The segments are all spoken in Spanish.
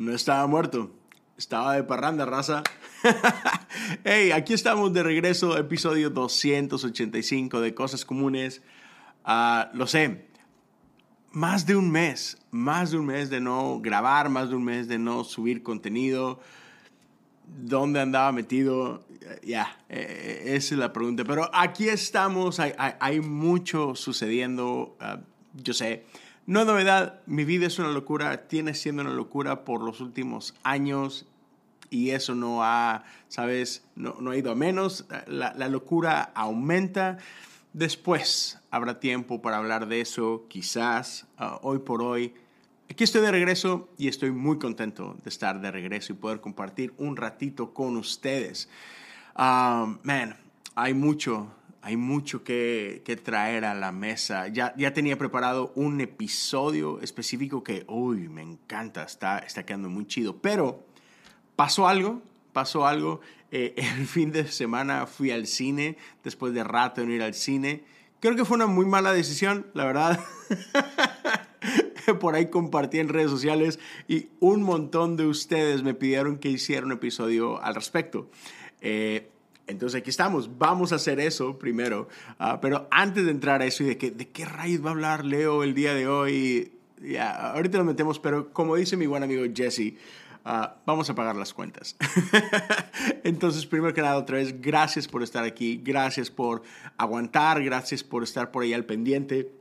No estaba muerto, estaba de parranda, raza. hey, aquí estamos de regreso, episodio 285 de Cosas Comunes. Ah, lo sé, más de un mes, más de un mes de no grabar, más de un mes de no subir contenido. ¿Dónde andaba metido? Ya, eh, esa es la pregunta. Pero aquí estamos, hay, mucho sucediendo. Ah, yo sé, no novedad, mi vida es una locura, tiene siendo una locura por los últimos años y eso no ha, sabes, no, ha ido a menos, la, locura aumenta. Después habrá tiempo para hablar de eso, quizás, ah, hoy por hoy. Aquí estoy de regreso y estoy muy contento de estar de regreso y poder compartir un ratito con ustedes. Ah, man, hay mucho, hay mucho que, traer a la mesa. Ya, ya tenía preparado un episodio específico que, uy, me encanta, está, está quedando muy chido. Pero pasó algo, pasó algo. Eh, el fin de semana fui al cine, después de rato en ir al cine. Creo que fue una muy mala decisión, la verdad. Por ahí compartí en redes sociales y un montón de ustedes me pidieron que hiciera un episodio al respecto. Eh, entonces aquí estamos, vamos a hacer eso primero. Ah, pero antes de entrar a eso y de, que, de qué raíz va a hablar Leo el día de hoy, ya, ahorita lo metemos, pero como dice mi buen amigo Jesse, ah, vamos a pagar las cuentas. Entonces, primero que nada, otra vez, gracias por estar aquí, gracias por aguantar, gracias por estar por ahí al pendiente.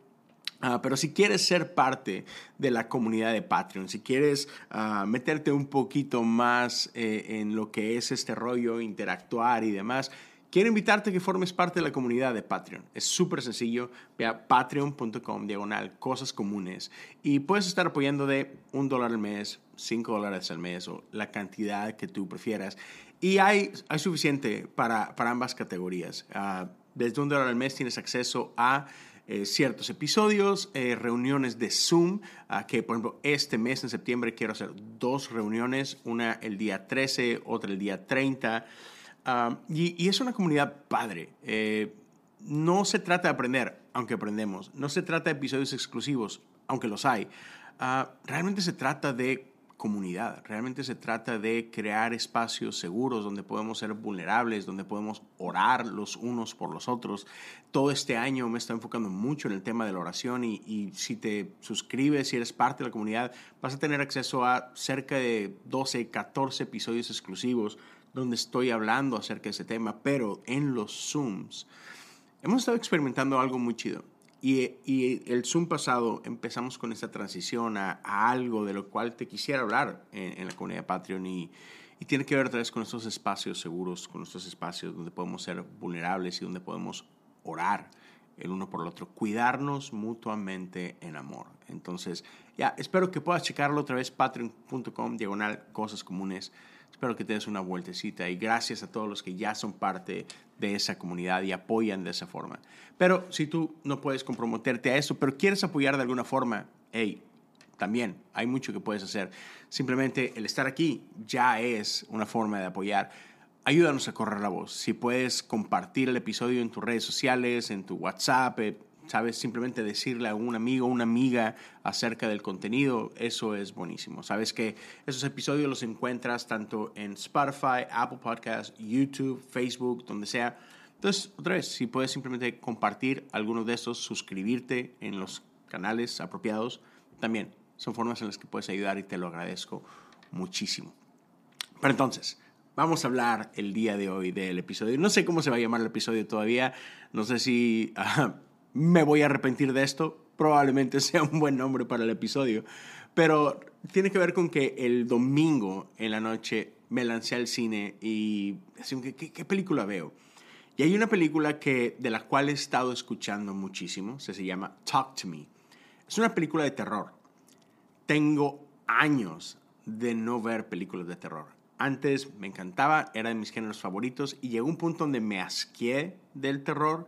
Ah, pero si quieres ser parte de la comunidad de Patreon, si quieres ah, meterte un poquito más eh, en lo que es este rollo, interactuar y demás, quiero invitarte a que formes parte de la comunidad de Patreon. Es súper sencillo. Ve a patreon.com diagonal cosas comunes y puedes estar apoyando de un dólar al mes, cinco dólares al mes o la cantidad que tú prefieras. Y hay, hay suficiente para, para ambas categorías. Ah, desde un dólar al mes tienes acceso a eh, ciertos episodios, eh, reuniones de Zoom, ah, que por ejemplo este mes en septiembre quiero hacer dos reuniones, una el día 13, otra el día 30, ah, y, es una comunidad padre. Eh, no se trata de aprender, aunque aprendemos, no se trata de episodios exclusivos, aunque los hay, ah, realmente se trata de comunidad. Realmente se trata de crear espacios seguros donde podemos ser vulnerables, donde podemos orar los unos por los otros. Todo este año me está enfocando mucho en el tema de la oración y, si te suscribes, si eres parte de la comunidad, vas a tener acceso a cerca de 12, 14 episodios exclusivos donde estoy hablando acerca de ese tema, pero en los Zooms hemos estado experimentando algo muy chido. Y, el Zoom pasado empezamos con esta transición a, algo de lo cual te quisiera hablar en, la comunidad Patreon y, tiene que ver otra vez con estos espacios seguros, con estos espacios donde podemos ser vulnerables y donde podemos orar el uno por el otro, cuidarnos mutuamente en amor. Entonces, ya, espero que puedas checarlo otra vez, patreon.com, diagonal, cosas comunes. Espero que te des una vueltecita y gracias a todos los que ya son parte de esa comunidad y apoyan de esa forma. Pero si tú no puedes comprometerte a eso, pero quieres apoyar de alguna forma, hey, también hay mucho que puedes hacer. Simplemente el estar aquí ya es una forma de apoyar. Ayúdanos a correr la voz. Si puedes compartir el episodio en tus redes sociales, en tu WhatsApp, eh, ¿sabes? Simplemente decirle a un amigo o una amiga acerca del contenido, eso es buenísimo. Sabes que esos episodios los encuentras tanto en Spotify, Apple Podcasts, YouTube, Facebook, donde sea. Entonces, otra vez, si puedes simplemente compartir algunos de estos, suscribirte en los canales apropiados, también son formas en las que puedes ayudar y te lo agradezco muchísimo. Pero entonces, vamos a hablar el día de hoy del episodio. No sé cómo se va a llamar el episodio todavía. No sé si me voy a arrepentir de esto. Probablemente sea un buen nombre para el episodio. Pero tiene que ver con que el domingo en la noche me lancé al cine y ¿qué, qué película veo? Y hay una película que, de la cual he estado escuchando muchísimo, se, se llama Talk to Me. Es una película de terror. Tengo años de no ver películas de terror. Antes me encantaba, era de mis géneros favoritos y llegó un punto donde me asqué del terror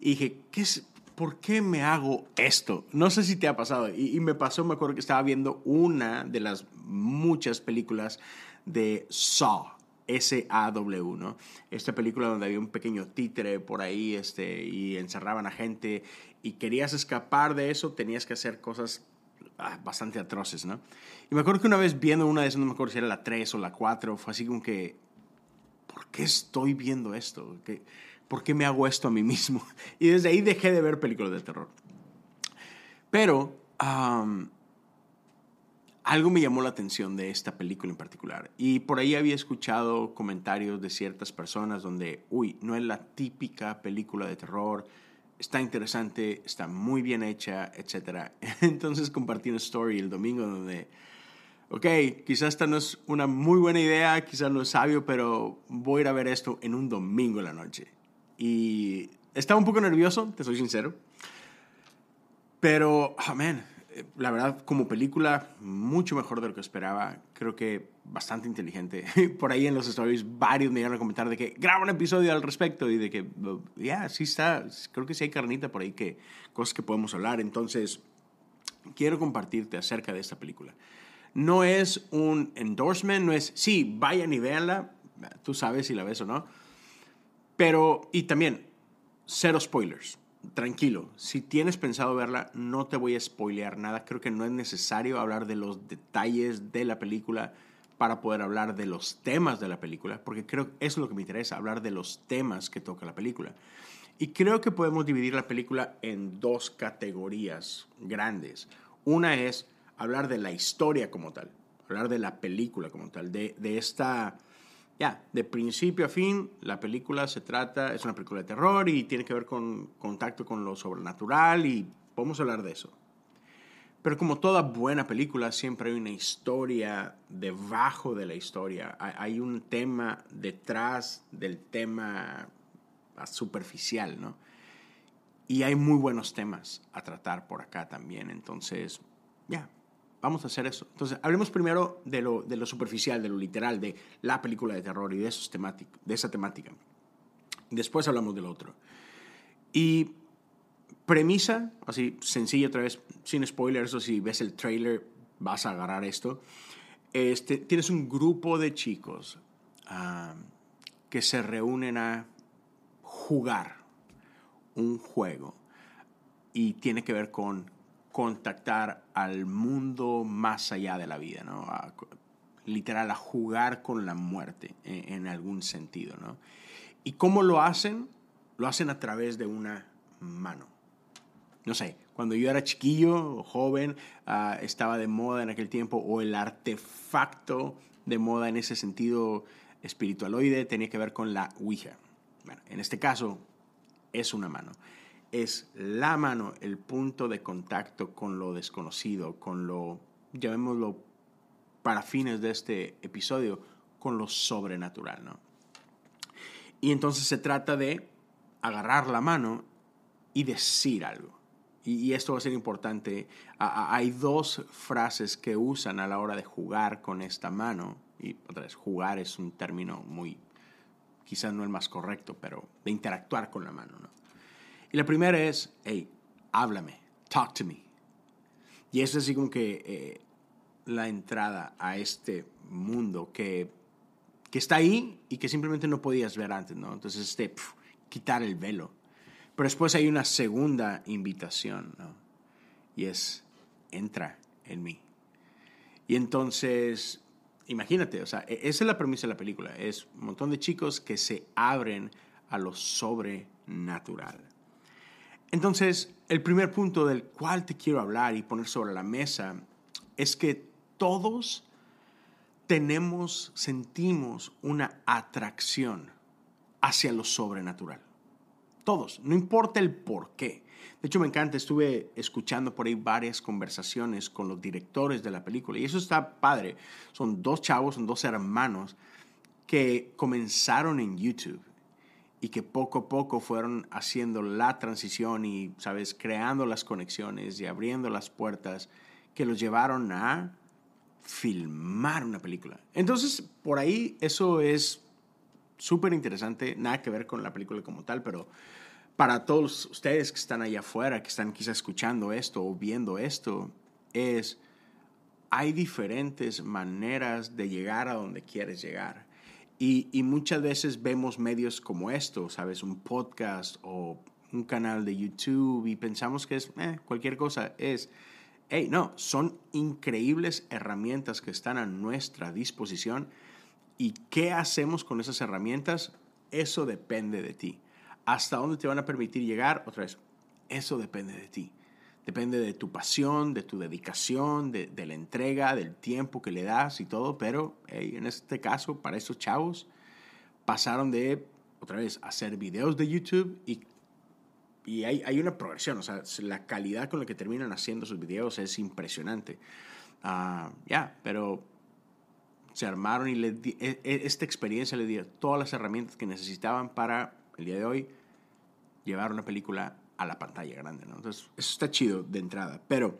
y dije, ¿qué es, ¿por qué me hago esto? No sé si te ha pasado. Y, me pasó, me acuerdo que estaba viendo una de las muchas películas de Saw. S-A-W, ¿no? Esta película donde había un pequeño títere por ahí este, y encerraban a gente y querías escapar de eso, tenías que hacer cosas ah, bastante atroces, ¿no? Y me acuerdo que una vez viendo una de esas, no me acuerdo si era la 3 o la 4, fue así como que, ¿por qué estoy viendo esto? ¿Por qué me hago esto a mí mismo? Y desde ahí dejé de ver películas de terror. Pero algo me llamó la atención de esta película en particular. Y por ahí había escuchado comentarios de ciertas personas donde, uy, no es la típica película de terror, está interesante, está muy bien hecha, etc. Entonces compartí una story el domingo donde, ok, quizás esta no es una muy buena idea, quizás no es sabio, pero voy a ir a ver esto en un domingo en la noche. Y estaba un poco nervioso, te soy sincero. Pero. Oh, la verdad, como película, mucho mejor de lo que esperaba. Creo que bastante inteligente. Por ahí en los stories, varios me iban a comentar de que graba un episodio al respecto y de que, ya, sí está. Creo que sí hay carnita por ahí, que cosas que podemos hablar. Entonces, quiero compartirte acerca de esta película. No es un endorsement, no es, sí, vayan y véanla. Tú sabes si la ves o no. Pero, y también, cero spoilers tranquilo, si tienes pensado verla, no te voy a spoilear nada. Creo que no es necesario hablar de los detalles de la película para poder hablar de los temas de la película, porque creo que eso es lo que me interesa, hablar de los temas que toca la película. Y creo que podemos dividir la película en dos categorías grandes. Una es hablar de la historia como tal, hablar de la película como tal, de, de esta ya, de principio a fin, la película se trata, es una película de terror y tiene que ver con contacto con lo sobrenatural y podemos hablar de eso. Pero como toda buena película, siempre hay una historia debajo de la historia. Hay un tema detrás del tema superficial, ¿no? Y hay muy buenos temas a tratar por acá también. Entonces, ya, vamos a hacer eso. Entonces, hablemos primero de lo, de lo superficial, de lo literal, de la película de terror y de, esos de esa temática. Después hablamos del otro. Y premisa, así sencilla otra vez, sin spoilers, o si ves el trailer vas a agarrar esto. Este, tienes un grupo de chicos ah, que se reúnen a jugar un juego y tiene que ver con contactar al mundo más allá de la vida, ¿no? literal, a jugar con la muerte en, en, algún sentido, ¿no? ¿Y cómo lo hacen? Lo hacen a través de una mano. No sé, cuando yo era chiquillo joven, uh, estaba de moda en aquel tiempo, o el artefacto de moda en ese sentido espiritualoide tenía que ver con la Ouija. Bueno, en este caso es una mano es la mano el punto de contacto con lo desconocido, con lo, llamémoslo para fines de este episodio, con lo sobrenatural, ¿no? Y entonces se trata de agarrar la mano y decir algo. Y, esto va a ser importante. hay dos frases que usan a la hora de jugar con esta mano. Y otra vez, jugar es un término muy, quizás no el más correcto, pero de interactuar con la mano, ¿no? Y la primera es, hey, háblame, talk to me. Y es así como que eh, la entrada a este mundo que, que, está ahí y que simplemente no podías ver antes, ¿no? Entonces, este, quitar el velo. Pero después hay una segunda invitación, ¿no? Y es, entra en mí. Y entonces, imagínate, o sea, e-, esa es la premisa de la película. Es un montón de chicos que se abren a lo sobrenatural. Entonces, el primer punto del cual te quiero hablar y poner sobre la mesa es que todos tenemos, sentimos una atracción hacia lo sobrenatural. Todos, no importa el por qué. De hecho, me encanta, estuve escuchando por ahí varias conversaciones con los directores de la película y eso está padre. Son dos chavos, son dos hermanos que comenzaron en YouTube y que poco a poco fueron haciendo la transición y, sabes, creando las conexiones y abriendo las puertas que los llevaron a filmar una película. Entonces, por ahí eso es súper interesante, nada que ver con la película como tal, pero para todos ustedes que están allá afuera, que están quizás escuchando esto o viendo esto, es, hay diferentes maneras de llegar a donde quieres llegar. Y, muchas veces vemos medios como esto, ¿sabes? Un podcast o un canal de YouTube y pensamos que es eh, cualquier cosa. Es, hey, no, son increíbles herramientas que están a nuestra disposición y qué hacemos con esas herramientas, eso depende de ti. Hasta dónde te van a permitir llegar, otra vez, eso depende de ti. Depende de tu pasión, de tu dedicación, de, la entrega, del tiempo que le das y todo, pero en este caso, para estos chavos, pasaron de, otra vez, hacer videos de YouTube y, hay, una progresión, o sea, la calidad con la que terminan haciendo sus videos es impresionante. Ah, ya, pero se armaron y e, e, esta experiencia le dio todas las herramientas que necesitaban para el día de hoy llevar una película a la pantalla grande, ¿no? Entonces, eso está chido de entrada. Pero,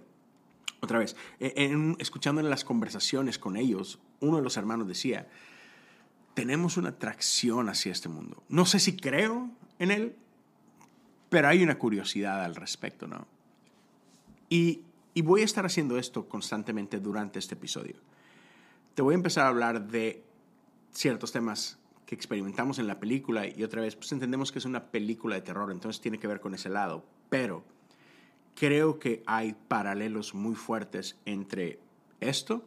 otra vez, e, en, escuchando las conversaciones con ellos, uno de los hermanos decía, tenemos una atracción hacia este mundo. No sé si creo en él, pero hay una curiosidad al respecto, ¿no? Y voy a estar haciendo esto constantemente durante este episodio. Te voy a empezar a hablar de ciertos temas que experimentamos en la película y otra vez, pues entendemos que es una película de terror, entonces tiene que ver con ese lado, pero creo que hay paralelos muy fuertes entre esto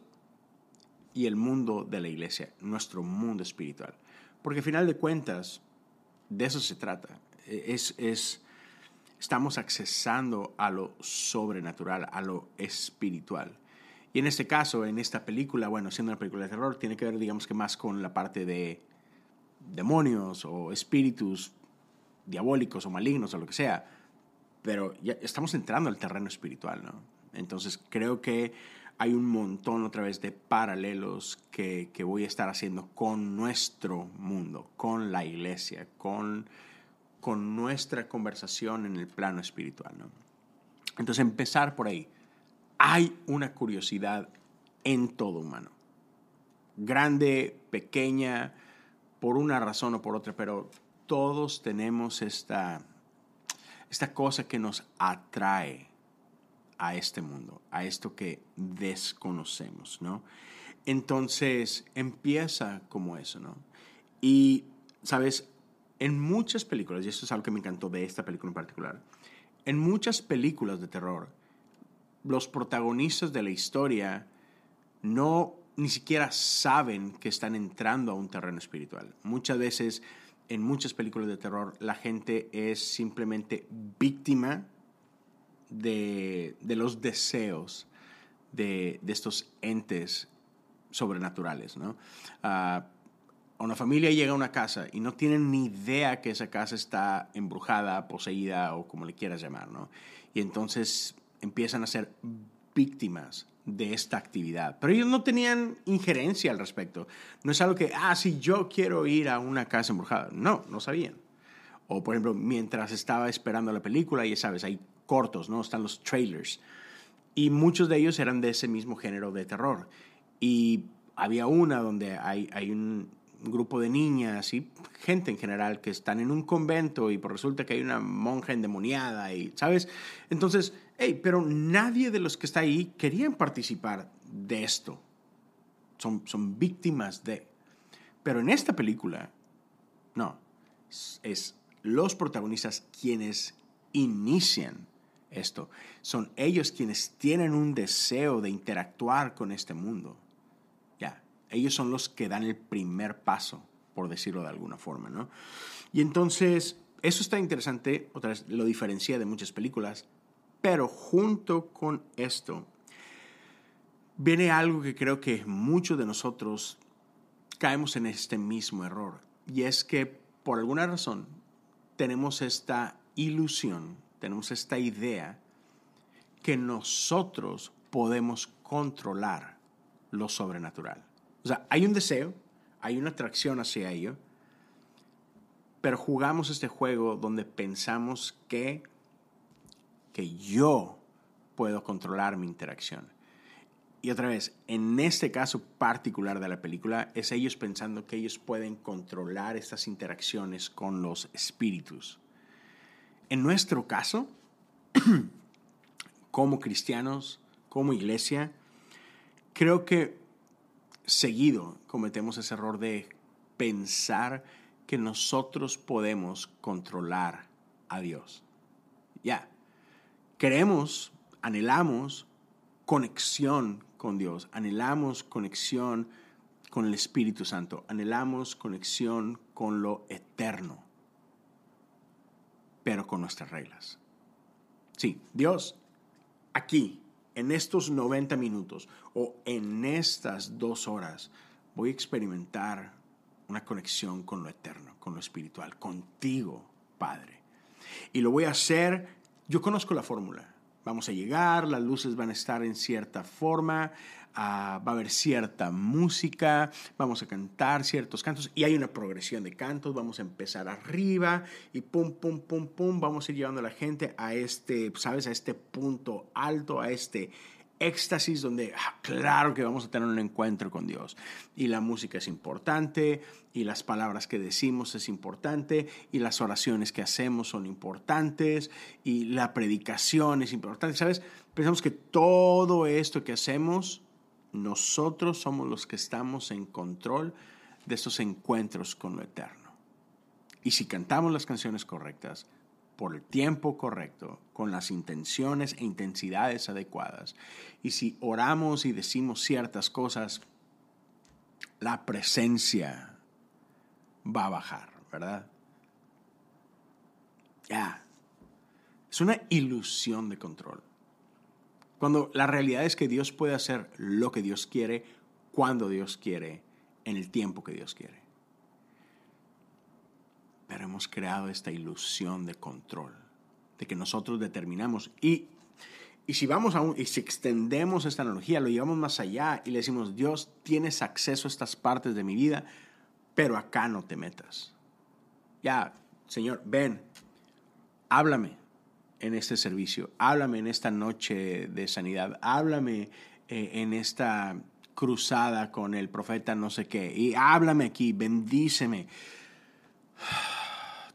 y el mundo de la iglesia, nuestro mundo espiritual. Porque al final de cuentas, de eso se trata. Es, es, estamos accesando a lo sobrenatural, a lo espiritual. Y en este caso, en esta película, bueno, siendo una película de terror, tiene que ver, digamos que más con la parte de demonios o espíritus diabólicos o malignos o lo que sea, pero ya estamos entrando al terreno espiritual, ¿no? Entonces creo que hay un montón otra vez de paralelos que, que, voy a estar haciendo con nuestro mundo, con la iglesia, con, con nuestra conversación en el plano espiritual, ¿no? Entonces empezar por ahí. Hay una curiosidad en todo humano. Grande, pequeña, por una razón o por otra, pero todos tenemos esta, esta cosa que nos atrae a este mundo, a esto que desconocemos, ¿no? Entonces empieza como eso, ¿no? Y, ¿sabes? En muchas películas, y esto es algo que me encantó de esta película en particular, en muchas películas de terror, los protagonistas de la historia no ni siquiera saben que están entrando a un terreno espiritual. Muchas veces en muchas películas de terror la gente es simplemente víctima de, los deseos de, estos entes sobrenaturales. ¿no? Uh, una familia llega a una casa y no tienen ni idea que esa casa está embrujada, poseída o como le quieras llamar. ¿no? Y entonces empiezan a ser víctimas de esta actividad. Pero ellos no tenían injerencia al respecto. No es algo que, ah, si yo quiero ir a una casa embrujada. No, no sabían. O, por ejemplo, mientras estaba esperando la película, ya sabes, hay cortos, ¿no? Están los trailers. Y muchos de ellos eran de ese mismo género de terror. Y había una donde hay, hay un, grupo de niñas y gente en general que están en un convento y por resulta que hay una monja endemoniada y, ¿sabes? Entonces, hey, pero nadie de los que está ahí querían participar de esto. Son, son víctimas de... Pero en esta película, no, es los protagonistas quienes inician esto. Son ellos quienes tienen un deseo de interactuar con este mundo. Ellos son los que dan el primer paso, por decirlo de alguna forma, ¿no? Y entonces, eso está interesante, otra vez lo diferencia de muchas películas, pero junto con esto viene algo que creo que muchos de nosotros caemos en este mismo error, y es que por alguna razón tenemos esta ilusión, tenemos esta idea que nosotros podemos controlar lo sobrenatural. O sea, hay un deseo, hay una atracción hacia ello, pero jugamos este juego donde pensamos que, que yo puedo controlar mi interacción. Y otra vez, en este caso particular de la película, es ellos pensando que ellos pueden controlar estas interacciones con los espíritus. En nuestro caso, como cristianos, como iglesia, creo que seguido cometemos ese error de pensar que nosotros podemos controlar a Dios. Ya, queremos, anhelamos conexión con Dios, anhelamos conexión con el Espíritu Santo, anhelamos conexión con lo eterno, pero con nuestras reglas. Sí, Dios, aquí, en estos 90 minutos o en estas dos horas, voy a experimentar una conexión con lo eterno, con lo espiritual, contigo, Padre. Y lo voy a hacer, yo conozco la fórmula. Vamos a llegar, las luces van a estar en cierta forma, ah, va a haber cierta música, vamos a cantar ciertos cantos y hay una progresión de cantos, vamos a empezar arriba y pum, pum, pum, pum, vamos a ir llevando a la gente a este, ¿sabes? A este punto alto, a este éxtasis donde, ah, claro que vamos a tener un encuentro con Dios. Y la música es importante, y las palabras que decimos es importante, y las oraciones que hacemos son importantes, y la predicación es importante. ¿Sabes? Pensamos que todo esto que hacemos, nosotros somos los que estamos en control de estos encuentros con lo eterno. Y si cantamos las canciones correctas, por el tiempo correcto, con las intenciones e intensidades adecuadas. Y si oramos y decimos ciertas cosas, la presencia va a bajar, ¿verdad? Ya. Es una ilusión de control. Cuando la realidad es que Dios puede hacer lo que Dios quiere, cuando Dios quiere, en el tiempo que Dios quiere pero hemos creado esta ilusión de control, de que nosotros determinamos. Y, y si vamos a y si extendemos esta analogía, lo llevamos más allá y le decimos, Dios, tienes acceso a estas partes de mi vida, pero acá no te metas. Ya, Señor, ven, háblame en este servicio, háblame en esta noche de sanidad, háblame eh, en esta cruzada con el profeta no sé qué, y háblame aquí, bendíceme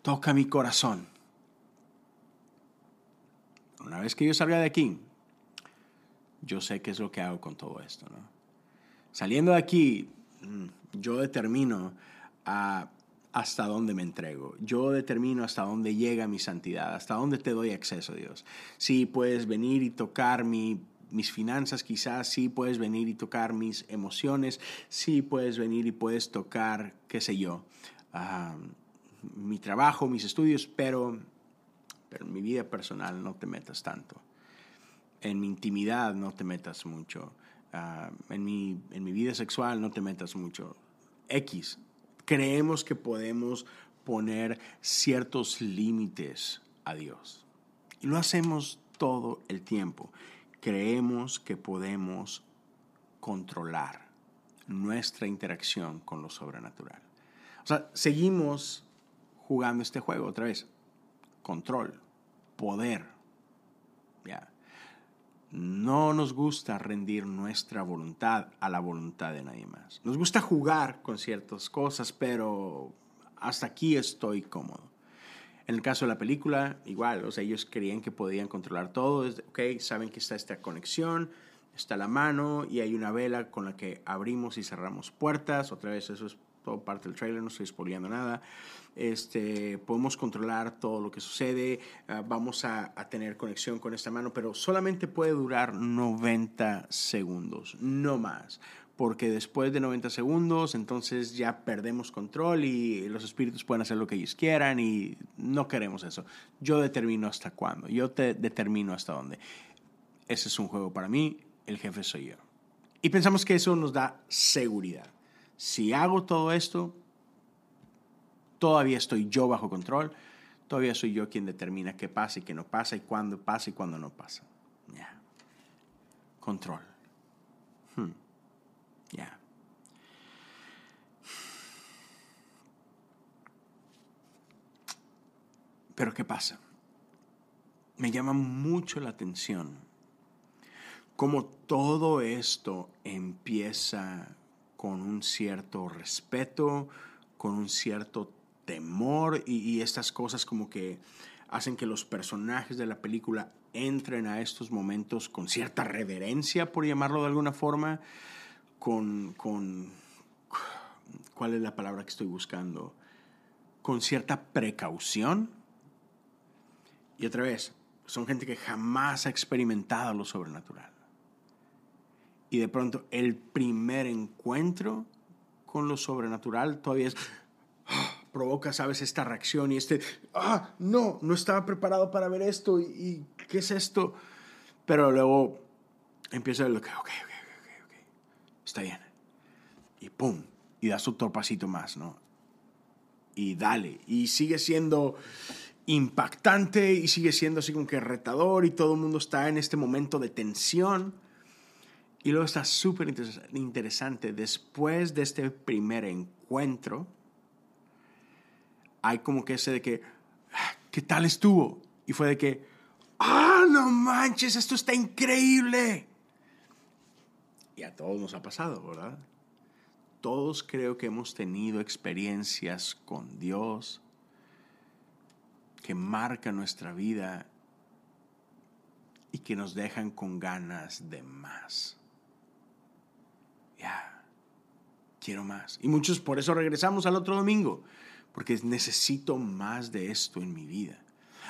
toca mi corazón. Una vez que yo salga de aquí, yo sé qué es lo que hago con todo esto. Saliendo de aquí, mm, yo determino hasta dónde me entrego. Yo determino hasta dónde llega mi santidad, hasta dónde te doy acceso, Dios. Sí, puedes venir y tocar mi, mis finanzas, quizás sí puedes venir y tocar mis emociones, sí puedes venir y puedes tocar, qué sé yo, mi trabajo, mis estudios, pero, pero en mi vida personal no te metas tanto. En mi intimidad no te metas mucho. Ah, en, mi, en mi vida sexual no te metas mucho. X. Creemos que podemos poner ciertos límites a Dios. Y lo hacemos todo el tiempo. Creemos que podemos controlar nuestra interacción con lo sobrenatural. O sea, seguimos jugando este juego otra vez. Control, poder. Ya. No nos gusta rendir nuestra voluntad a la voluntad de nadie más. Nos gusta jugar con ciertas cosas, pero hasta aquí estoy cómodo. En el caso de la película, igual, o sea, ellos creían que podían controlar todo, ok, saben que está esta conexión, está la mano y hay una vela con la que abrimos y cerramos puertas, otra vez eso es todo parte del trailer, no estoy spoileando nada. Este, podemos controlar todo lo que sucede, ah, vamos a, a, tener conexión con esta mano, pero solamente puede durar 90 segundos, no más. Porque después de 90 segundos, entonces ya perdemos control y los espíritus pueden hacer lo que ellos quieran y no queremos eso. Yo determino hasta cuándo, yo te determino hasta dónde. Ese es un juego para mí, el jefe soy yo. Y pensamos que eso nos da seguridad si hago todo esto, todavía estoy yo bajo control, todavía soy yo quien determina qué pasa y qué no pasa y cuándo pasa y cuándo no pasa. Control. Hmm. Ya. Pero ¿qué pasa? Me llama mucho la atención cómo todo esto empieza con un cierto respeto, con un cierto temor y, estas cosas como que hacen que los personajes de la película entren a estos momentos con cierta reverencia, por llamarlo de alguna forma, con, con ¿cuál es la palabra que estoy buscando? Con cierta precaución. Y otra vez, son gente que jamás ha experimentado lo sobrenatural. Y de pronto el primer encuentro con lo sobrenatural todavía es, provoca, sabes, esta reacción y este, ah, no, no estaba preparado para ver esto y, ¿qué es esto? Pero luego empieza lo que, ok, ok, ok, ok, está bien. Y pum, y das otro pasito más, ¿no? Y dale, y sigue siendo impactante y sigue siendo así como que retador y todo el mundo está en este momento de tensión. Y luego está súper interesante, después de este primer encuentro, hay como que ese de que, ah, ¿qué tal estuvo? Y fue de que, ah, no manches, esto está increíble. Y a todos nos ha pasado, ¿verdad? Todos creo que hemos tenido experiencias con Dios que marcan nuestra vida y que nos dejan con ganas de más. Ya, quiero más. Y muchos por eso regresamos al otro domingo porque necesito más de esto en mi vida.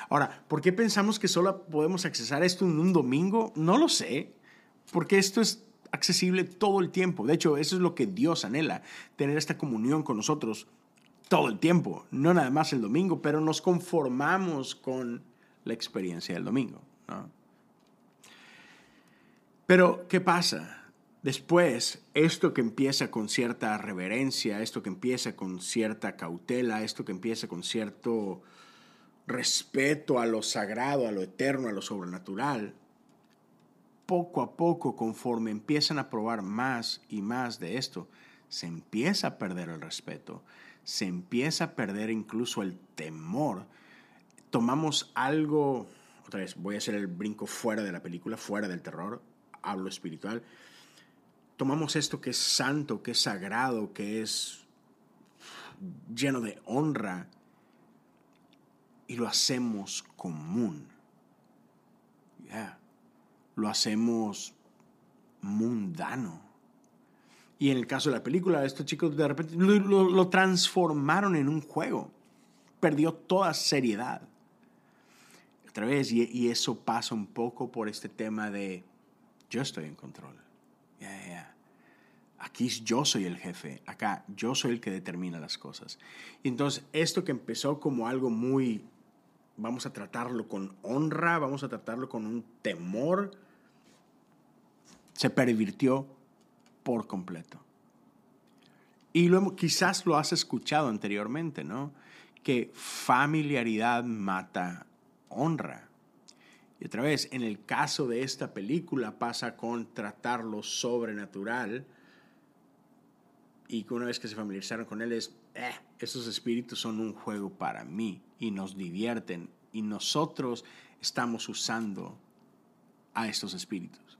Ahora, ¿por qué pensamos que solo podemos accesar esto en un domingo? No lo sé, porque esto es accesible todo el tiempo. De hecho, eso es lo que Dios anhela, tener esta comunión con nosotros todo el tiempo, no nada más el domingo, pero nos conformamos con la experiencia del domingo. Pero, ¿qué pasa? Después, esto que empieza con cierta reverencia, esto que empieza con cierta cautela, esto que empieza con cierto respeto a lo sagrado, a lo eterno, a lo sobrenatural, poco a poco, conforme empiezan a probar más y más de esto, se empieza a perder el respeto, se empieza a perder incluso el temor. Tomamos algo, otra vez, voy a hacer el brinco fuera de la película, fuera del terror, hablo espiritual tomamos esto que es santo, que es sagrado, que es lleno de honra, y lo hacemos común. Lo hacemos mundano. Y en el caso de la película, estos chicos de repente lo, transformaron en un juego. Perdió toda seriedad. Otra vez, y, y, eso pasa un poco por este tema de yo estoy en control. Aquí yo soy el jefe, acá yo soy el que determina las cosas. Y entonces esto que empezó como algo muy, vamos a tratarlo con honra, vamos a tratarlo con un temor, se pervirtió por completo. Y quizás lo has escuchado anteriormente, ¿no? Que familiaridad mata honra. Y otra vez, en el caso de esta película pasa con tratar lo sobrenatural y que una vez que se familiarizaron con él es, eh, esos espíritus son un juego para mí y nos divierten y nosotros estamos usando a estos espíritus.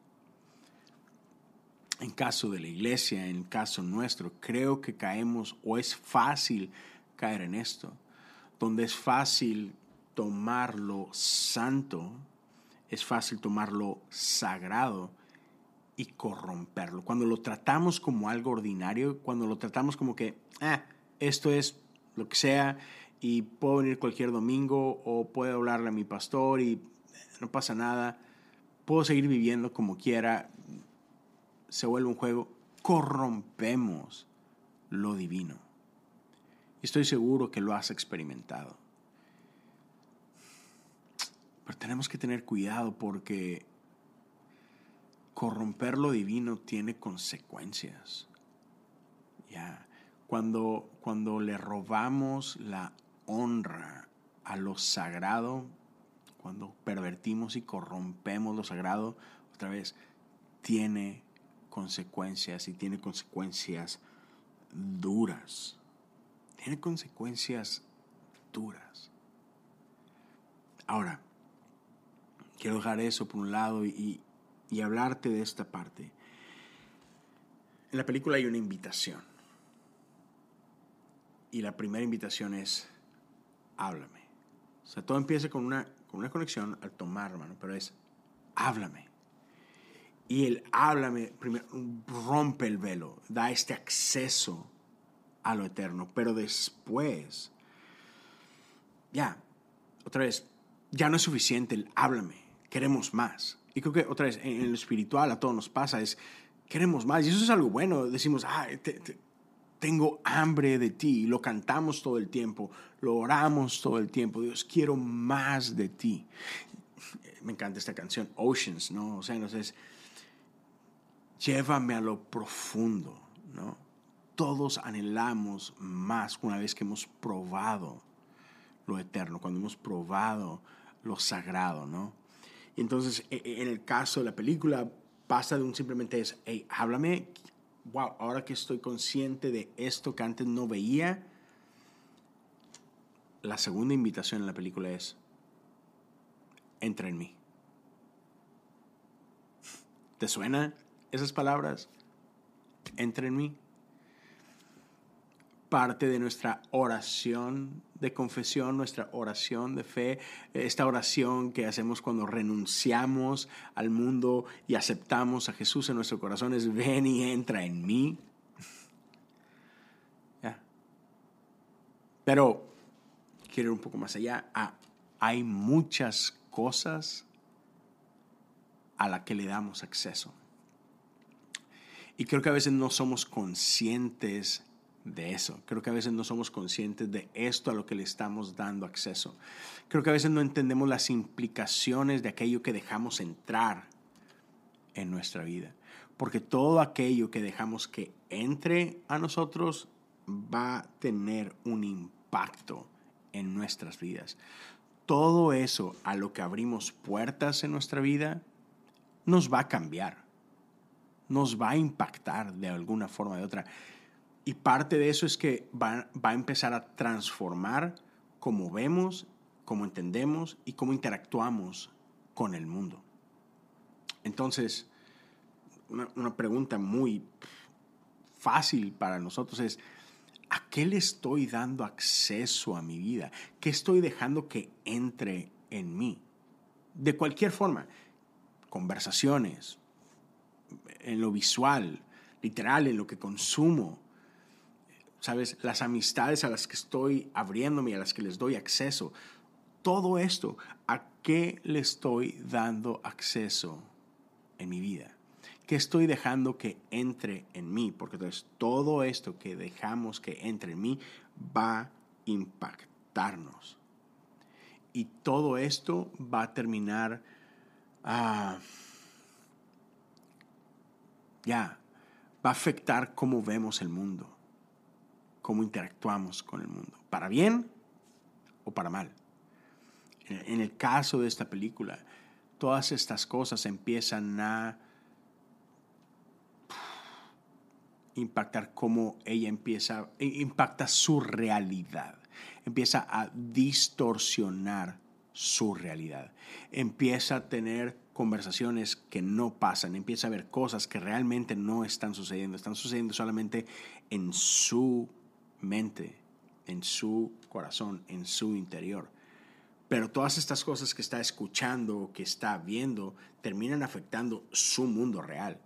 En caso de la iglesia, en caso nuestro, creo que caemos o es fácil caer en esto, donde es fácil tomarlo santo, es fácil tomarlo sagrado y corromperlo. Cuando lo tratamos como algo ordinario, cuando lo tratamos como que, ah, esto es lo que sea y puedo venir cualquier domingo o puedo hablarle a mi pastor y no pasa nada, puedo seguir viviendo como quiera, se vuelve un juego, corrompemos lo divino. Estoy seguro que lo has experimentado. Pero tenemos que tener cuidado porque corromper lo divino tiene consecuencias. Ya, cuando, cuando le robamos la honra a lo sagrado, cuando pervertimos y corrompemos lo sagrado, otra vez, tiene consecuencias y tiene consecuencias duras. Tiene consecuencias duras. Ahora, quiero dejar eso por un lado y, y hablarte de esta parte. En la película hay una invitación. Y la primera invitación es, háblame. O sea, todo empieza con una, con una conexión al tomar, hermano, pero es, háblame. Y el háblame primero rompe el velo, da este acceso a lo eterno, pero después, ya, otra vez, ya no es suficiente el háblame, queremos más. Y creo que otra vez, en lo espiritual a todos nos pasa, es queremos más. Y eso es algo bueno. Decimos, ah, tengo hambre de ti. Lo cantamos todo el tiempo, lo oramos todo el tiempo. Dios, quiero más de ti. Me encanta esta canción, Oceans, ¿no? O sea, entonces, llévame a lo profundo, ¿no? Todos anhelamos más una vez que hemos probado lo eterno, cuando hemos probado lo sagrado, ¿no? Entonces, e, e, en el caso de la película, pasa de un simplemente es, hey, háblame, wow, ahora que estoy consciente de esto que antes no veía, la segunda invitación en la película es, entra en mí. ¿Te suenan esas palabras? Entra en mí parte de nuestra oración de confesión, nuestra oración de fe, esta oración que hacemos cuando renunciamos al mundo y aceptamos a Jesús en nuestro corazón es ven y entra en mí. Pero quiero ir un poco más allá. Hay muchas cosas a las que le damos acceso. Y creo que a veces no somos conscientes de eso. Creo que a veces no somos conscientes de esto a lo que le estamos dando acceso. Creo que a veces no entendemos las implicaciones de aquello que dejamos entrar en nuestra vida. Porque todo aquello que dejamos que entre a nosotros va a tener un impacto en nuestras vidas. Todo eso a lo que abrimos puertas en nuestra vida nos va a cambiar, nos va a impactar de alguna forma o de otra. Y parte de eso es que va, a empezar a transformar cómo vemos, cómo entendemos y cómo interactuamos con el mundo. Entonces, una, una, pregunta muy fácil para nosotros es, ¿a qué le estoy dando acceso a mi vida? ¿Qué estoy dejando que entre en mí? De cualquier forma, conversaciones, en lo visual, literal, en lo que consumo, ¿sabes? Las amistades a las que estoy abriéndome, a las que les doy acceso. Todo esto, ¿a qué le estoy dando acceso en mi vida? ¿Qué estoy dejando que entre en mí? Porque entonces todo esto que dejamos que entre en mí va a impactarnos. Y todo esto va a terminar, ah, ya, va a afectar cómo vemos el mundo cómo interactuamos con el mundo, para bien o para mal. En el caso de esta película, todas estas cosas empiezan a impactar cómo ella empieza, impacta su realidad, empieza a distorsionar su realidad, empieza a tener conversaciones que no pasan, empieza a ver cosas que realmente no están sucediendo, están sucediendo solamente en su mente, en su corazón, en su interior. Pero todas estas cosas que está escuchando, que está viendo, terminan afectando su mundo real.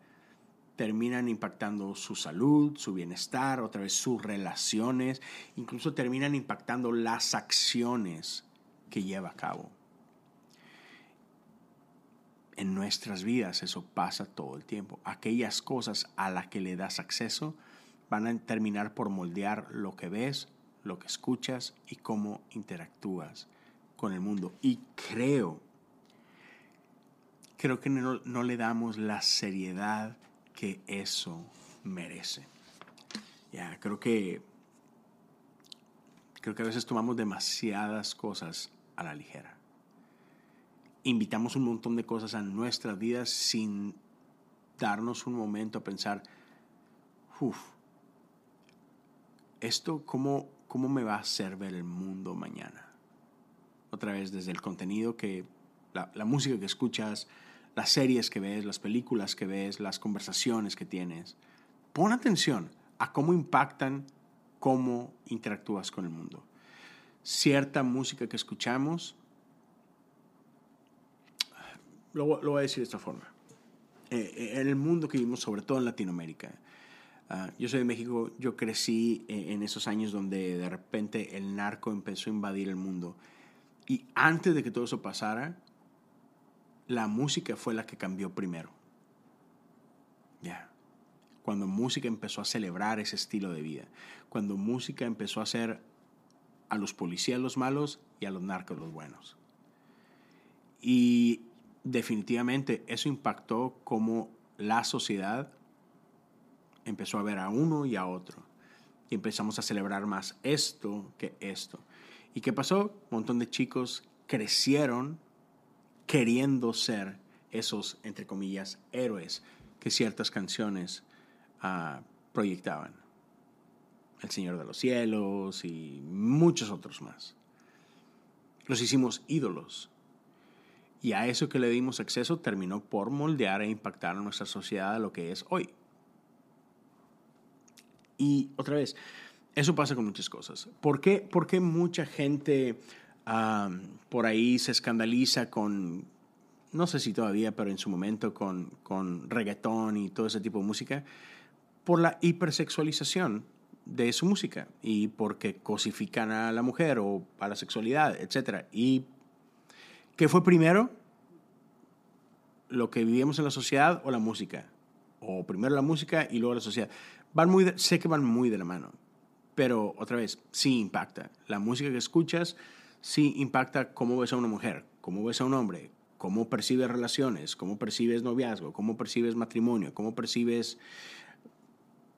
Terminan impactando su salud, su bienestar, otra vez sus relaciones, incluso terminan impactando las acciones que lleva a cabo. En nuestras vidas eso pasa todo el tiempo. Aquellas cosas a las que le das acceso, van a terminar por moldear lo que ves, lo que escuchas y cómo interactúas con el mundo. Y creo, creo que no, le damos la seriedad que eso merece. Ya, creo que creo que a veces tomamos demasiadas cosas a la ligera. Invitamos un montón de cosas a nuestras vidas sin darnos un momento a pensar, uff, ¿esto cómo, cómo me va a hacer ver el mundo mañana? Otra vez, desde el contenido que, la, la música que escuchas, las series que ves, las películas que ves, las conversaciones que tienes. Pon atención a cómo impactan cómo interactúas con el mundo. Cierta música que escuchamos, lo, lo voy a decir de esta forma. Eh, eh, el mundo que vivimos, sobre todo en Latinoamérica, Ah, yo soy de México, yo crecí eh, en esos años donde de repente el narco empezó a invadir el mundo. Y antes de que todo eso pasara, la música fue la que cambió primero. Ya. cuando música empezó a celebrar ese estilo de vida, cuando música empezó a hacer a los policías los malos y a los narcos los buenos. Y definitivamente eso impactó como la sociedad empezó a ver a uno y a otro. Y empezamos a celebrar más esto que esto. ¿Y qué pasó? Un montón de chicos crecieron queriendo ser esos, entre comillas, héroes que ciertas canciones uh, proyectaban. El Señor de los Cielos y muchos otros más. Los hicimos ídolos. Y a eso que le dimos acceso terminó por moldear e impactar a nuestra sociedad a lo que es hoy. Y otra vez, eso pasa con muchas cosas. ¿Por qué, por qué mucha gente por ahí se escandaliza con, no sé si todavía, pero en su momento con, con reggaetón y todo ese tipo de música? Por la hipersexualización de su música y porque cosifican a la mujer o a la sexualidad, etc. ¿Y qué fue primero? ¿Lo que vivíamos en la sociedad o la música? O primero la música y luego la sociedad. Van muy sé que van muy de la mano, pero otra vez, sí impacta. La música que escuchas sí impacta cómo ves a una mujer, cómo ves a un hombre, cómo percibes relaciones, cómo percibes noviazgo, cómo percibes matrimonio, cómo percibes,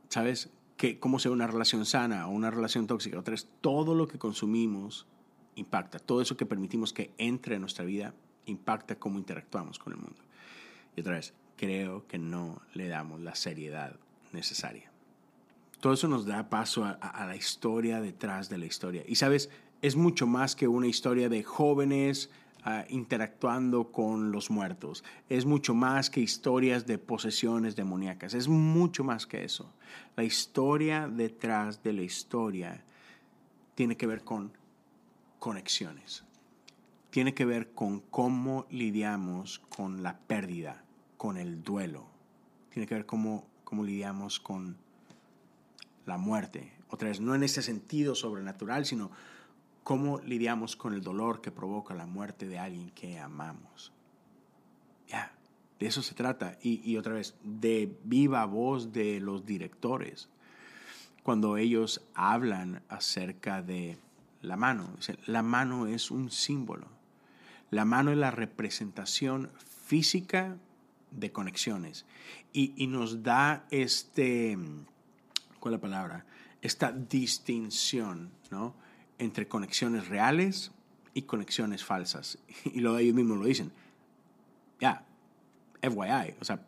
¿sabes? Que, cómo se ve una relación sana o una relación tóxica. Otra vez, todo lo que consumimos impacta. Todo eso que permitimos que entre en nuestra vida impacta cómo interactuamos con el mundo. Y otra vez, creo que no le damos la seriedad necesaria. Todo eso nos da paso a, la historia detrás de la historia. Y sabes, es mucho más que una historia de jóvenes ah, interactuando con los muertos. Es mucho más que historias de posesiones demoníacas. Es mucho más que eso. La historia detrás de la historia tiene que ver con conexiones. Tiene que ver con cómo lidiamos con la pérdida, con el duelo. Tiene que ver cómo, cómo lidiamos con la muerte. Otra vez, no en ese sentido sobrenatural, sino cómo lidiamos con el dolor que provoca la muerte de alguien que amamos. Ya, de eso se trata. Y, otra vez, de viva voz de los directores, cuando ellos hablan acerca de la mano. La mano es un símbolo. La mano es la representación física de conexiones. Y, y nos da este, ¿cuál es la palabra? Esta distinción, ¿no? entre conexiones reales y conexiones falsas. Y lo, ellos mismos lo dicen. Ya, FYI, o sea,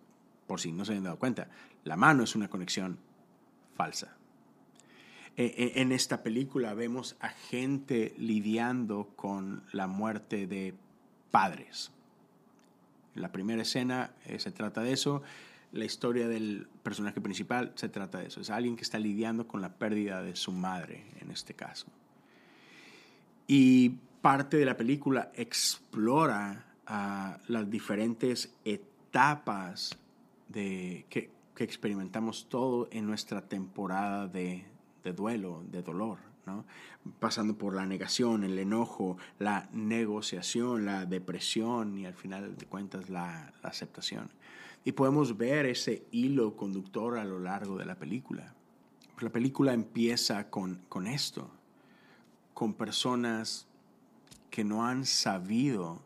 por si no se han dado cuenta, la mano es una conexión falsa. E, e, en esta película vemos a gente lidiando con la muerte de padres. la primera escena eh, se trata de eso. La historia del personaje principal se trata de eso. Es alguien que está lidiando con la pérdida de su madre, en este caso. Y parte de la película explora ah, las diferentes etapas de, que, experimentamos todo en nuestra temporada de, duelo, de dolor. ¿no? pasando por la negación, el enojo, la negociación, la depresión y al final de cuentas la, aceptación. Y podemos ver ese hilo conductor a lo largo de la película. La película empieza con, con esto con personas que no han sabido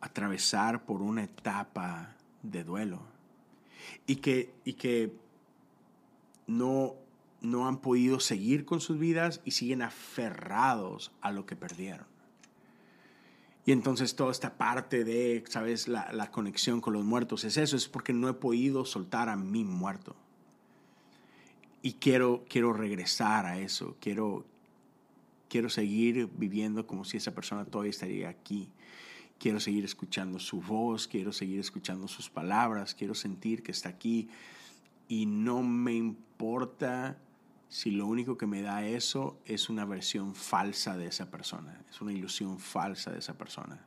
atravesar por una etapa de duelo y que, y que no, no han podido seguir con sus vidas y siguen aferrados a lo que perdieron. Y entonces toda esta parte de, ¿sabes? La, la, conexión con los muertos es eso, es porque no he podido soltar a mi muerto. Y quiero, quiero regresar a eso, quiero, quiero seguir viviendo como si esa persona todavía estaría aquí. Quiero seguir escuchando su voz, quiero seguir escuchando sus palabras, quiero sentir que está aquí y no me importa si lo único que me da eso es una versión falsa de esa persona, es una ilusión falsa de esa persona.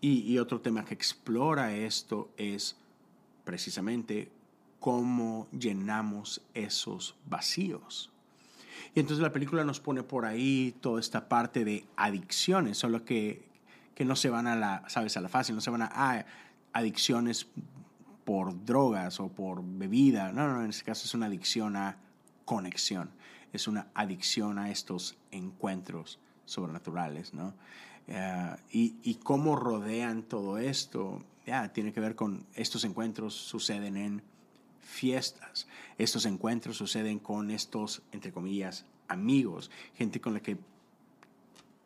Y, otro tema que explora esto es precisamente cómo llenamos esos vacíos. Y entonces la película nos pone por ahí toda esta parte de adicciones, solo que, que no se van a la, sabes, a la fácil, no se van a, adicciones por drogas o por bebida. No, no, en este caso es una adicción a conexión. Es una adicción a estos encuentros sobrenaturales, ¿no? Eh, y, y, cómo rodean todo esto, ya, tiene que ver con estos encuentros suceden en fiestas. Estos encuentros suceden con estos, entre comillas, amigos, gente con la que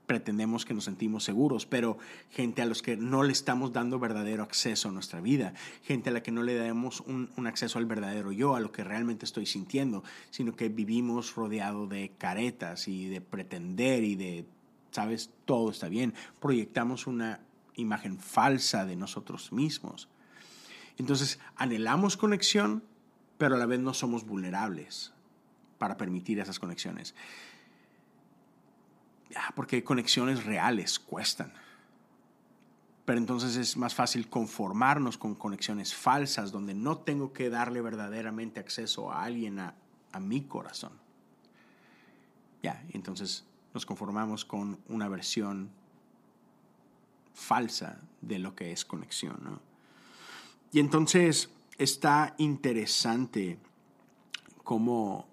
pretendemos que nos sentimos seguros, pero gente a los que no le estamos dando verdadero acceso a nuestra vida, gente a la que no le damos un, un, acceso al verdadero yo, a lo que realmente estoy sintiendo, sino que vivimos rodeado de caretas y de pretender y de, sabes, todo está bien. Proyectamos una imagen falsa de nosotros mismos. Entonces, anhelamos conexión, pero a la vez no somos vulnerables para permitir esas conexiones. Porque conexiones reales cuestan. Pero entonces es más fácil conformarnos con conexiones falsas donde no tengo que darle verdaderamente acceso a alguien a, a mi corazón. Ya, entonces nos conformamos con una versión falsa de lo que es conexión. ¿no? Y entonces está interesante cómo,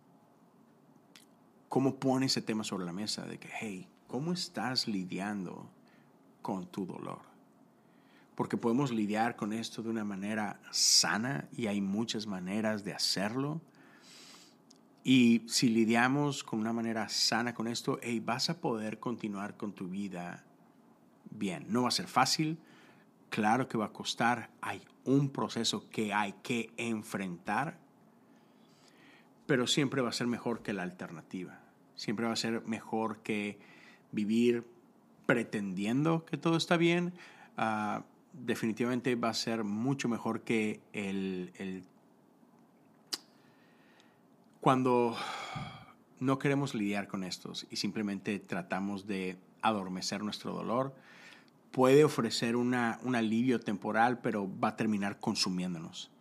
cómo pone ese tema sobre la mesa de que, hey, ¿cómo estás lidiando con tu dolor? Porque podemos lidiar con esto de una manera sana y hay muchas maneras de hacerlo. Y si lidiamos con una manera sana con esto, hey, vas a poder continuar con tu vida bien. No va a ser fácil, claro que va a costar, hay un proceso que hay que enfrentar, pero siempre va a ser mejor que la alternativa. Siempre va a ser mejor que vivir pretendiendo que todo está bien. Uh, definitivamente va a ser mucho mejor que el, el cuando no queremos lidiar con estos y simplemente tratamos de adormecer nuestro dolor, puede ofrecer una, un alivio temporal, pero va a terminar consumiéndonos.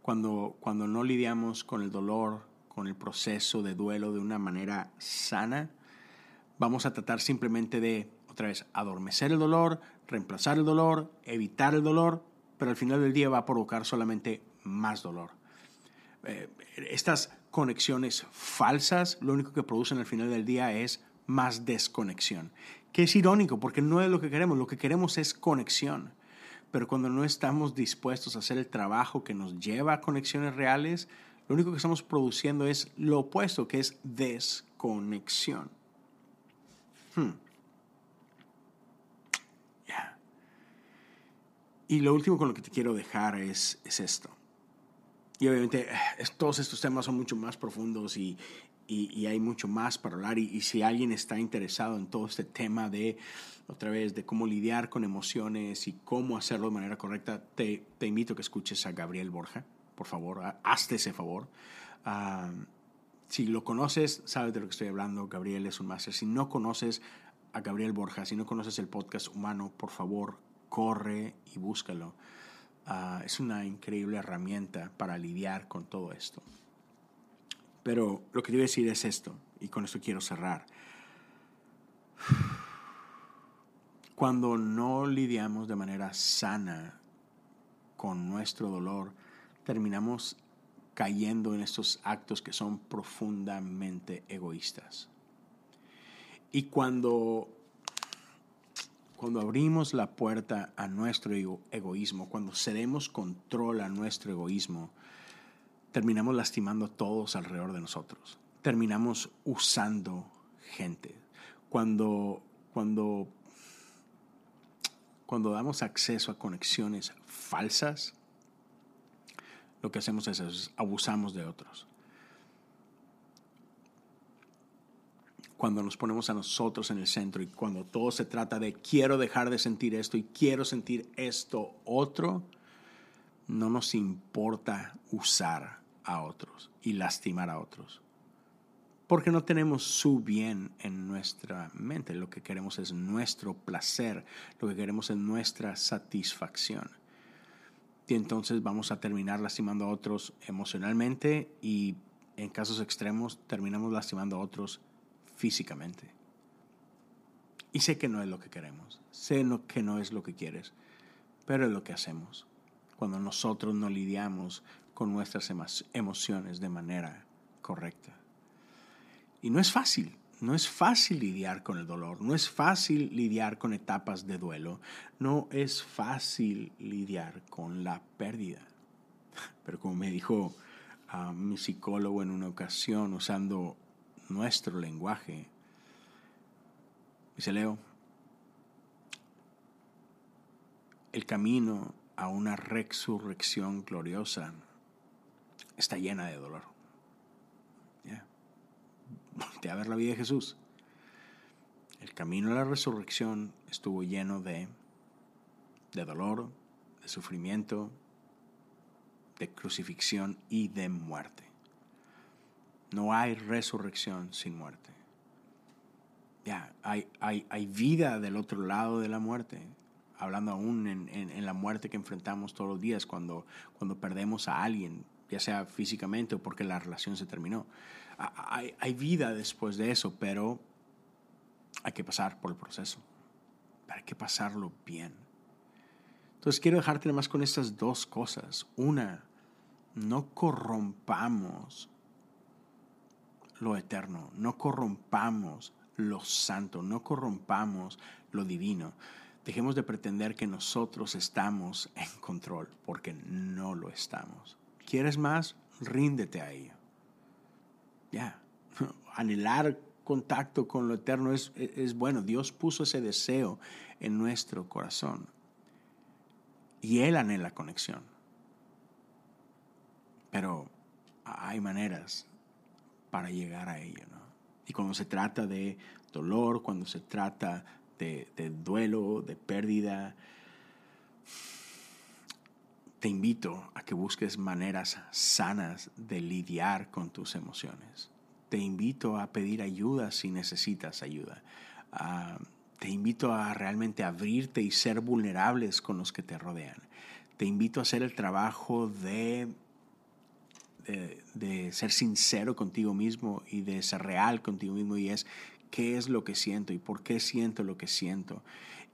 Cuando, cuando no lidiamos con el dolor, con el proceso de duelo de una manera sana, vamos a tratar simplemente de, otra vez, adormecer el dolor, reemplazar el dolor, evitar el dolor, pero al final del día va a provocar solamente más dolor. Eh, estas conexiones falsas lo único que producen al final del día es más desconexión que es irónico porque no es lo que queremos, lo que queremos es conexión. Pero cuando no estamos dispuestos a hacer el trabajo que nos lleva a conexiones reales, lo único que estamos produciendo es lo opuesto, que es desconexión. Hmm. Y lo último con lo que te quiero dejar es, es esto. Y obviamente eh, todos estos temas son mucho más profundos y, y, hay mucho más para hablar. Y, si alguien está interesado en todo este tema de, otra vez, de cómo lidiar con emociones y cómo hacerlo de manera correcta, te, te invito a que escuches a Gabriel Borja. Por favor, hazte ese favor. si lo conoces, sabes de lo que estoy hablando. Gabriel es un máster. Si no conoces a Gabriel Borja, si no conoces el podcast humano, por favor, corre y búscalo. Ah, es una increíble herramienta para lidiar con todo esto. Pero lo que te a decir es esto, y con esto quiero cerrar. Cuando no lidiamos de manera sana con nuestro dolor, terminamos cayendo en estos actos que son profundamente egoístas. Y cuando, cuando abrimos la puerta a nuestro egoísmo, cuando cedemos control a nuestro egoísmo, terminamos lastimando a todos alrededor de nosotros. Terminamos usando gente. Cuando, cuando, cuando damos acceso a conexiones falsas, lo que hacemos es, abusamos de otros. Cuando nos ponemos a nosotros en el centro y cuando todo se trata de quiero dejar de sentir esto y quiero sentir esto otro, no nos importa usar a otros y lastimar a otros. Porque no tenemos su bien en nuestra mente. Lo que queremos es nuestro placer. Lo que queremos es nuestra satisfacción. Y entonces vamos a terminar lastimando a otros emocionalmente y en casos extremos terminamos lastimando a otros físicamente. Y sé que no es lo que queremos. Sé que no es lo que quieres. Pero es lo que hacemos cuando nosotros no lidiamos con nuestras emociones de manera correcta. Y no es fácil, no es fácil lidiar con el dolor, no es fácil lidiar con etapas de duelo, no es fácil lidiar con la pérdida. Pero como me dijo uh, mi psicólogo en una ocasión usando nuestro lenguaje, dice Leo, el camino a una resurrección gloriosa está llena de dolor. Yeah. a ver la vida de Jesús. El camino a la resurrección estuvo lleno de, de dolor, de sufrimiento, de crucifixión y de muerte. No hay resurrección sin muerte. Ya, hay, hay, hay vida del otro lado de la muerte hablando aún en, la muerte que enfrentamos todos los días cuando, cuando perdemos a alguien, ya sea físicamente o porque la relación se terminó. Hay, vida después de eso, pero hay que pasar por el proceso. Hay que pasarlo bien. Entonces quiero dejarte más con estas dos cosas. Una, no corrompamos lo eterno, no corrompamos lo santo, no corrompamos lo divino. Dejemos de pretender que nosotros estamos en control, porque no lo estamos. ¿Quieres más? Ríndete a ello. Ya, anhelar contacto con lo eterno es, es bueno. Dios puso ese deseo en nuestro corazón. Y Él anhela conexión. Pero hay maneras para llegar a ello. ¿no? Y cuando se trata de dolor, cuando se trata de, duelo, de pérdida, te invito a que busques maneras sanas de lidiar con tus emociones. Te invito a pedir ayuda si necesitas ayuda. Ah, te invito a realmente abrirte y ser vulnerables con los que te rodean. Te invito a hacer el trabajo de, de, de ser sincero contigo mismo y de ser real contigo mismo y es qué es lo que siento y por qué siento lo que siento.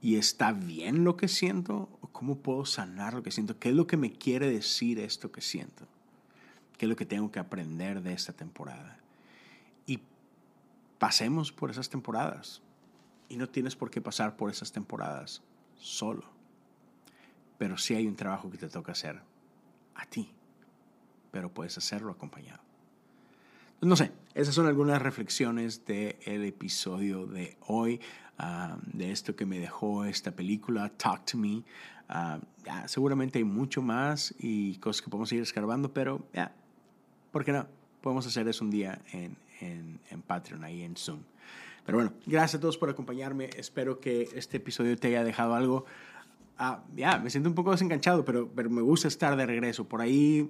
¿Y está bien lo que siento? ¿O cómo puedo sanar lo que siento? ¿Qué es lo que me quiere decir esto que siento? ¿Qué es lo que tengo que aprender de esta temporada? Y pasemos por esas temporadas. Y no tienes por qué pasar por esas temporadas solo. Pero sí hay un trabajo que te toca hacer a ti. Pero puedes hacerlo acompañado. No sé, esas son algunas reflexiones del episodio de hoy, ah, de esto que me dejó esta película, Talk to Me. Ah, seguramente hay mucho más y cosas que podemos seguir escarbando, pero ya, ¿por qué no? Podemos hacer eso un día en, en, Patreon, ahí en Zoom. Pero bueno, gracias a todos por acompañarme. Espero que este episodio te haya dejado algo. Ah, ya, me siento un poco desenganchado, pero, pero me gusta estar de regreso. Por ahí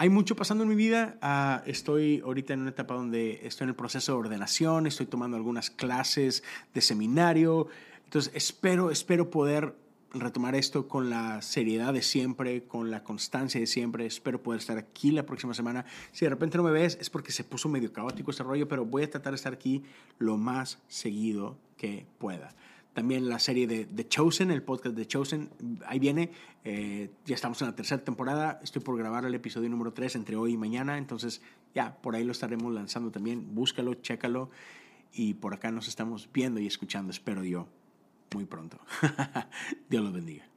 hay mucho pasando en mi vida. Ah, estoy ahorita en una etapa donde estoy en el proceso de ordenación, estoy tomando algunas clases de seminario. Entonces, espero, espero poder retomar esto con la seriedad de siempre, con la constancia de siempre. Espero poder estar aquí la próxima semana. Si de repente no me ves, es porque se puso medio caótico este rollo, pero voy a tratar de estar aquí lo más seguido que pueda. También la serie de The Chosen, el podcast de Chosen, ahí viene. Eh, ya estamos en la tercera temporada. Estoy por grabar el episodio número 3 entre hoy y mañana. Entonces, ya, por ahí lo estaremos lanzando también. Búscalo, chécalo. Y por acá nos estamos viendo y escuchando, espero yo, muy pronto. Dios los bendiga.